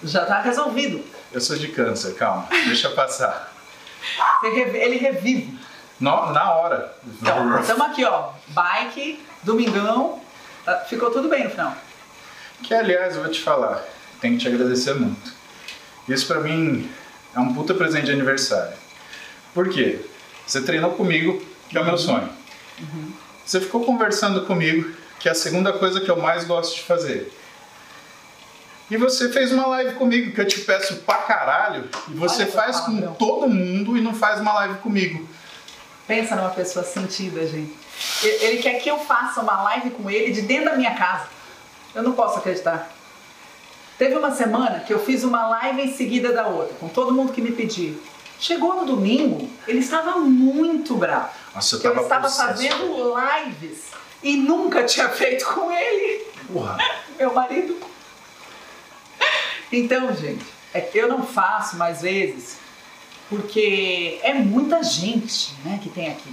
Já tá resolvido. Eu sou de câncer, calma. Deixa passar. Ele revive. No- na hora. Então, estamos aqui, ó. Bike, domingão. tá- Ficou tudo bem no final. Que aliás, eu vou te falar, tenho que te agradecer muito. Isso pra mim é um puta presente de aniversário. Por quê? Você treinou comigo, que é o meu sonho. Você ficou conversando comigo, que é a segunda coisa que eu mais gosto de fazer. E você fez uma live comigo, que eu te peço pra caralho, e você Olha faz com todo mundo e não faz uma live comigo. Pensa numa pessoa sentida, gente. Ele quer que eu faça uma live com ele de dentro da minha casa. Eu não posso acreditar. Teve uma semana que eu fiz uma live em seguida da outra, com todo mundo que me pediu. Chegou no domingo, ele estava muito bravo. Nossa, eu que eu tava estava fazendo lives e nunca tinha feito com ele, Porra. meu marido. Então, gente, é eu não faço mais vezes porque é muita gente né, que tem aqui.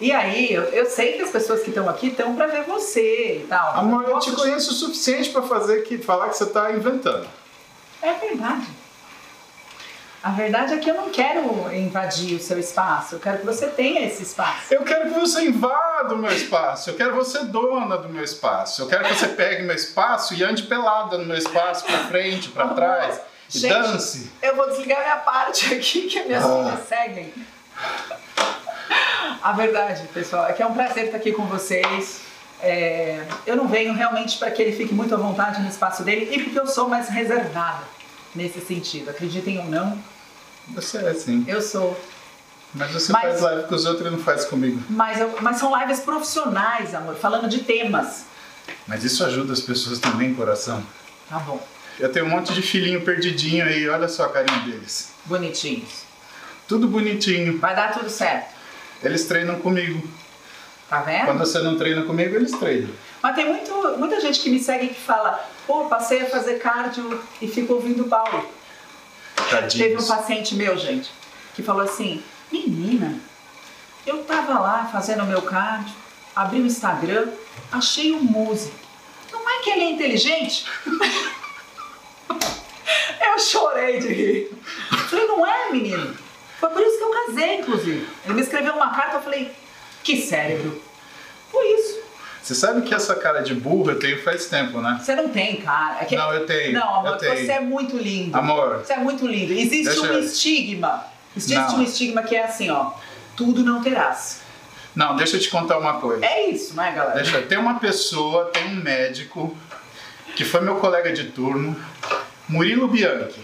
E aí, eu, eu sei que as pessoas que estão aqui estão para ver você e tal. Amor, eu te conheço o suficiente pra fazer que falar que você tá inventando. É verdade. A verdade é que eu não quero invadir o seu espaço, eu quero que você tenha esse espaço. Eu quero que você invada o meu espaço. Eu quero você dona do meu espaço. Eu quero que você pegue meu espaço e ande pelada no meu espaço, pra frente, pra Amor, trás. E gente, dance. Eu vou desligar minha parte aqui que minhas Ah. filhas seguem. A verdade, pessoal, é que é um prazer estar aqui com vocês. É, eu não venho realmente para que ele fique muito à vontade no espaço dele e porque eu sou mais reservada nesse sentido. Acreditem ou não, Você é assim. eu sou. Mas você Mas- faz live com os outros e não faz comigo. Mas, eu- mas são lives profissionais, amor, falando de temas. Mas isso ajuda as pessoas também, coração. Tá bom, Eu tenho um monte de filhinho perdidinho aí, olha só a carinha deles. bonitinhos. Tudo bonitinho. Vai dar tudo certo, Eles treinam comigo. Tá vendo? Quando você não treina comigo, eles treinam. Mas tem muito, muita gente que me segue que fala, pô, passei a fazer cardio e fico ouvindo o Paulo. Teve um paciente meu, gente, que falou assim, menina, eu tava lá fazendo o meu cardio, abri o Instagram, achei o Muse. Não é que ele é inteligente? eu chorei de rir. Falei, não é, menino? Foi por isso que eu casei, inclusive. Ele me escreveu uma carta, eu falei, que cérebro. Foi isso. Você sabe que essa cara de burro eu tenho faz tempo, né? Você não tem, cara. É que... Não, eu tenho. Não, amor, tenho. você é muito lindo. Amor. Você é muito lindo. Existe Deixa um eu- estigma. Existe Não. um estigma que é assim, ó. Tudo não terás. Não, deixa eu te contar uma coisa. É isso, né, galera? Deixa, tem uma pessoa, tem um médico, que foi meu colega de turno, Murilo Bianchi.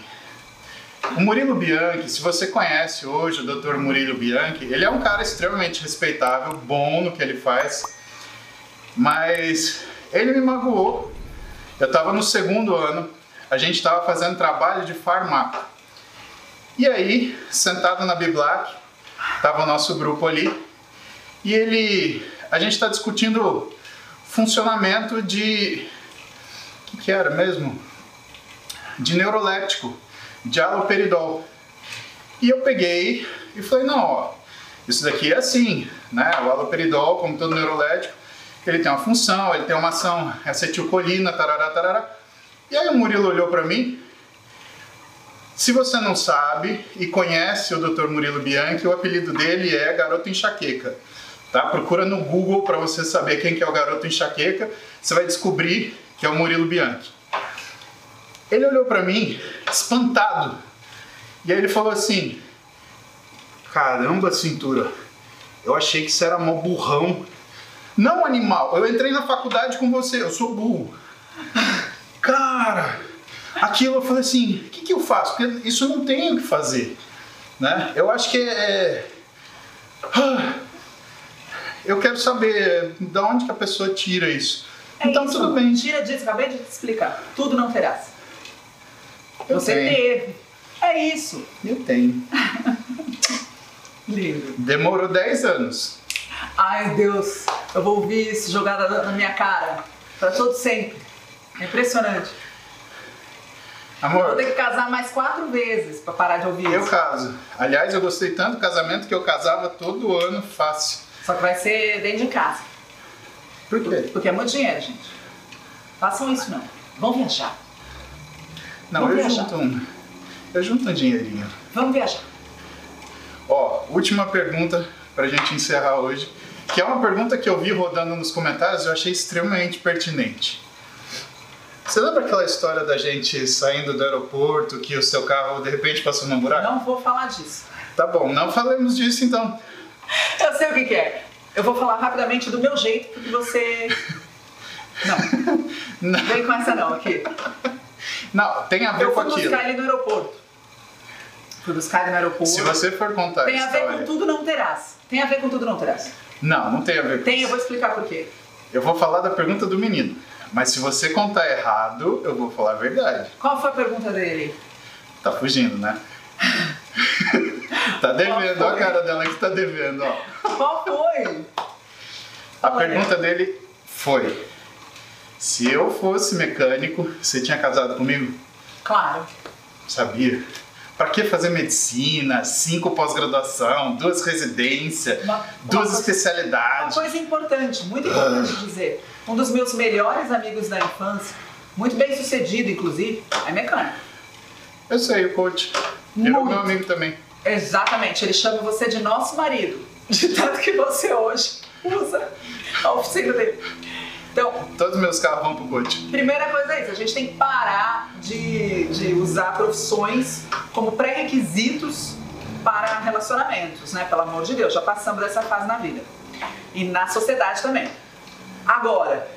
O Murilo Bianchi, se você conhece hoje o Dr. Murilo Bianchi, ele é um cara extremamente respeitável, bom no que ele faz, mas ele me magoou. Eu estava no segundo ano, a gente estava fazendo trabalho de farmácia. E aí, sentado na Biblac, estava o nosso grupo ali, e ele, a gente está discutindo funcionamento de, o que, era mesmo? De neuroléptico, de haloperidol. E eu peguei e falei, não, ó, isso daqui é assim, né? O haloperidol, como todo neuroléptico, ele tem uma função, ele tem uma ação acetilcolina, tarará, tarará. E aí o Murilo olhou para mim. Se você não sabe e conhece o Dr. Murilo Bianchi, o apelido dele é Garoto Enxaqueca. Tá? Procura no Google para você saber quem que é o Garoto Enxaqueca. Você vai descobrir que é o Murilo Bianchi. Ele olhou para mim, espantado. E aí ele falou assim: Caramba, cintura, eu achei que você era mó burrão. Não, animal, eu entrei na faculdade com você, eu sou burro. Cara, aquilo eu falei assim: o que, que eu faço? Porque isso eu não tenho o que fazer. Né? Eu acho que é. Ah, Eu quero saber de onde que a pessoa tira isso. É então isso. tudo bem. Tira disso, acabei de te explicar. Tudo não terás. Eu Você tenho. teve. É isso. Eu tenho. Lindo. Demorou 10 anos. Ai, Deus. Eu vou ouvir isso jogado na minha cara. Pra todo sempre. É impressionante. Vou Amor, ter que casar mais quatro vezes pra parar de ouvir eu isso. caso. Aliás, eu gostei tanto do casamento que eu casava todo ano fácil. Só que vai ser dentro de casa. Por quê? Porque é muito dinheiro, gente. Façam isso não. Vão viajar. Não, Vamos eu viajar. junto um. Eu junto um dinheirinho. Vamos viajar. Ó, última pergunta pra gente encerrar hoje. Que é uma pergunta que eu vi rodando nos comentários e eu achei extremamente pertinente. Você lembra aquela história da gente saindo do aeroporto que o seu carro de repente passou num buraco? Não vou falar disso. Tá bom, não falemos disso então. Eu sei o que, que é. Eu vou falar rapidamente do meu jeito, porque você. Não, Não, vem com essa não aqui. não tem a ver Eu com fui aquilo. buscar ele no aeroporto. Fui buscar ele no aeroporto. Se você for contar Tem a ver história. com tudo não terás. Tem a ver com tudo não terás. Não, não tem a ver com Tem, eu isso. vou explicar por quê. Eu vou falar da pergunta do menino. Mas se você contar errado, eu vou falar a verdade. Qual foi a pergunta dele? Tá fugindo, né? tá devendo, ó a cara dela que tá devendo, ó. Qual foi? A é? pergunta dele foi: Se eu fosse mecânico, você tinha casado comigo? Claro. Sabia. Pra que fazer medicina, cinco pós-graduação, duas residências, Uma- duas uma coisa- Uma especialidades? coisa importante, muito importante Ah. dizer. Um dos meus melhores amigos da infância, muito bem sucedido, inclusive, é mecânico. Eu sei, o coach. Virou Muito. meu amigo também. Exatamente, ele chama você de nosso marido. De tanto que você hoje usa a oficina dele. Então, Todos meus carros vão pro coach. primeira coisa é isso, a gente tem que parar de, de usar profissões como pré-requisitos para relacionamentos, né? Pelo amor de Deus, já passamos dessa fase na vida. E na sociedade também. Agora,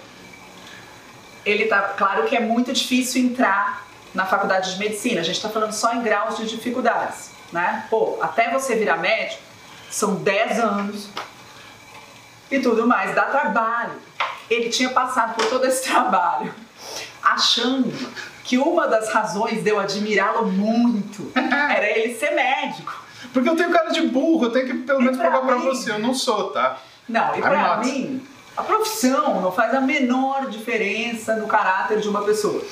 ele tá claro que é muito difícil entrar na faculdade de medicina. A gente está falando só em graus de dificuldades, né? Pô, até você virar médico são 10 anos e tudo mais, dá trabalho. Ele tinha passado por todo esse trabalho achando que uma das razões de eu admirá-lo muito era ele ser médico. Porque eu tenho cara de burro, eu tenho que pelo menos pra provar pra mim? você. Eu não sou, tá? Não, e I'm pra not. mim, a profissão não faz a menor diferença no caráter de uma pessoa.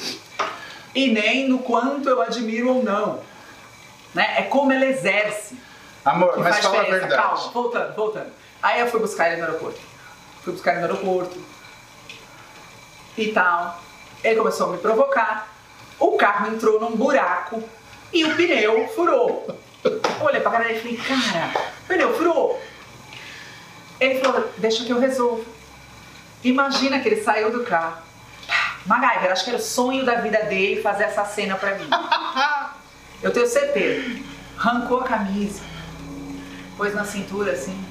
E nem no quanto eu admiro ou não. Né? É como ela exerce. Amor, mas fala a verdade. Calma, voltando, voltando. Aí eu fui buscar ele no aeroporto. Fui buscar ele no aeroporto. E tal. Ele começou a me provocar. O carro entrou num buraco e o pneu furou. Eu olhei pra cara dele e falei, cara, o pneu furou. Ele falou, deixa que eu resolvo. Imagina que ele saiu do carro. MacGyver, acho que era o sonho da vida dele fazer essa cena pra mim. Eu tenho certeza. Arrancou a camisa, pôs na cintura assim,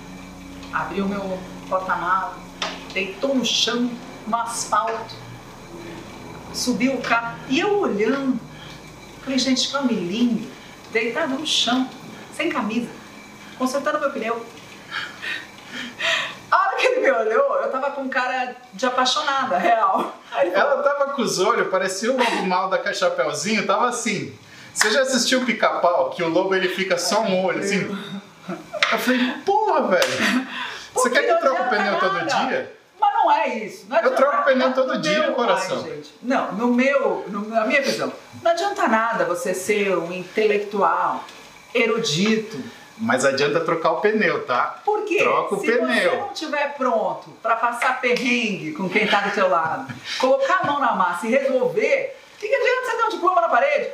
abriu meu porta-malas, deitou no chão, no asfalto, subiu o carro. E eu olhando, falei, gente, que homem lindo, deitado no chão, sem camisa, consertando meu pneu. A hora que ele me olhou, eu tava com cara de apaixonada, real. Falou, Ela tava com os olhos, parecia o lobo mal da Chapeuzinho, tava assim. Você já assistiu o pica-pau? Que o lobo ele fica só um olho, assim? Eu falei, porra, velho. Você quer que eu troque o pneu todo dia? Não é isso. Não Eu troco o pneu todo dia, meu- coração. Ai. Não, no meu, no- na minha visão, não adianta nada você ser um intelectual, erudito. Mas adianta trocar o pneu, tá? Por quê? Troca o Se pneu. você não estiver pronto para passar perrengue com quem tá do teu lado, colocar a mão na massa e resolver, o que, que adianta você ter um diploma na parede?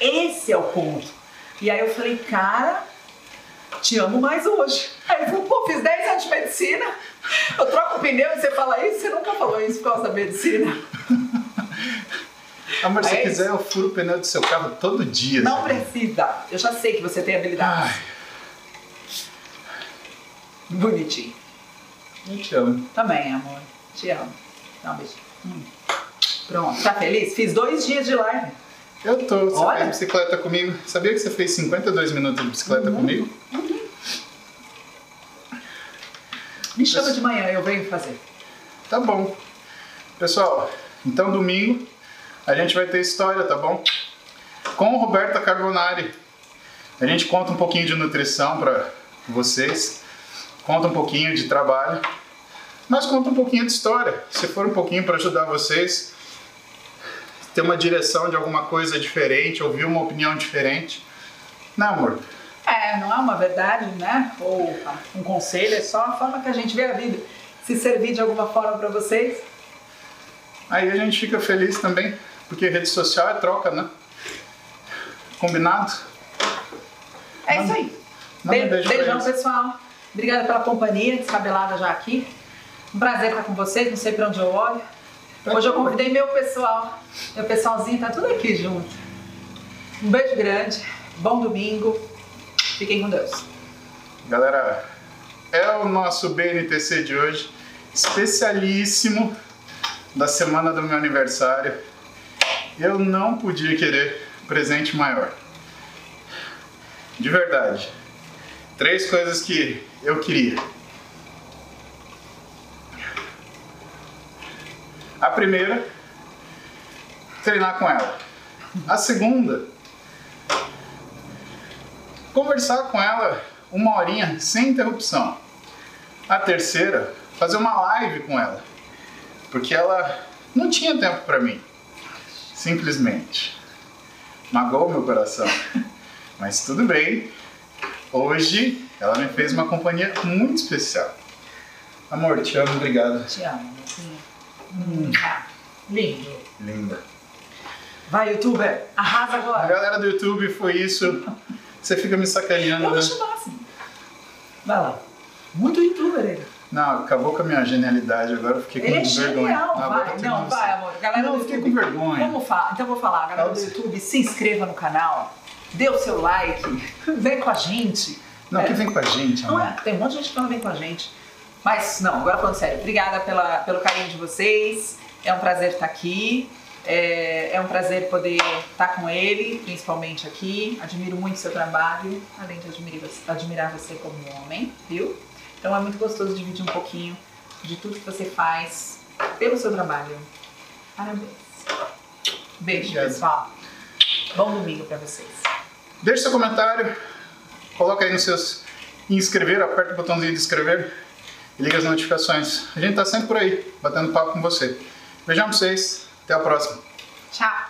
Esse é o ponto. E aí eu falei, cara, te amo mais hoje. Aí ele falou, pô, fiz 10 anos de medicina, eu troco o pneu e você fala isso, você nunca falou isso por causa da medicina. Amor, se É quiser, eu furo o pneu do seu carro todo dia. Não precisa. Eu já sei que você tem habilidade. Ai, Bonitinho. eu te amo. Também, amor. Te amo. Dá um beijo. Hum. Pronto. Tá feliz? Fiz dois dias de live. Eu tô. Você Olha. fez bicicleta comigo. Sabia que você fez 52 minutos de bicicleta Uhum. comigo? Me chama de manhã, eu venho fazer. Tá bom. Pessoal, então domingo a gente vai ter história, tá bom? Com Roberta Carbonari. A gente conta um pouquinho de nutrição para vocês, conta um pouquinho de trabalho, mas conta um pouquinho de história. Se for um pouquinho para ajudar vocês, ter uma direção de alguma coisa diferente, ouvir uma opinião diferente. Não, amor. É, não é uma verdade, né? Ou um conselho, é só a forma que a gente vê a vida. Se servir de alguma forma pra vocês, Aí a gente fica feliz também, porque rede social é troca, né? Combinado? é isso aí. Manda um Be- beijo Beijão, pessoal. Obrigada pela companhia, descabelada já aqui. Um prazer estar com vocês, não sei pra onde eu olho. Pra Hoje eu convidei meu pessoal. Meu pessoalzinho tá tudo aqui junto. Um beijo grande, bom domingo. Fiquem com Deus. Galera, é o nosso BNTC de hoje, especialíssimo da semana do meu aniversário. Eu não podia querer presente maior. De verdade. Três coisas que eu queria. A primeira, treinar com ela. A segunda, conversar com ela uma horinha sem interrupção. A terceira, fazer uma live com ela, porque ela não tinha tempo para mim, simplesmente. Magoou meu coração, mas tudo bem. Hoje ela me fez uma companhia muito especial. Amor, te amo, obrigado. Te amo, Hum. Lindo. Linda. Vai, youtuber, arrasa A agora. galera do YouTube foi isso. Você fica me sacaneando, Eu né? acho máximo. Vai lá. Muito youtuber ele. Não, acabou com a minha genialidade agora, eu fiquei com Ele é vergonha. genial, Ah, vai. Não, vai, amor. Galera Não, do eu fiquei YouTube. com vergonha. Vamos falar. Então eu vou falar. Galera do. YouTube, se inscreva no canal. Dê o seu like. Vem com a gente. Não, É. que vem com a gente, Não amor. é? Tem um monte de gente que não vem com a gente. Mas, não, agora falando sério, obrigada pela, pelo carinho de vocês. É um prazer estar aqui. É, é um prazer poder estar com ele, principalmente aqui. Admiro muito seu trabalho, além de admirar você, admirar você como homem, viu? Então é muito gostoso dividir um pouquinho de tudo que você faz pelo seu trabalho. Parabéns. Beijo, Obrigado. pessoal. Bom domingo pra vocês. Deixe seu comentário, coloca aí nos seus inscrever, aperta o botãozinho de inscrever. E liga as notificações. A gente está sempre por aí, batendo papo com você. Beijão pra vocês, até a próxima. Tchau!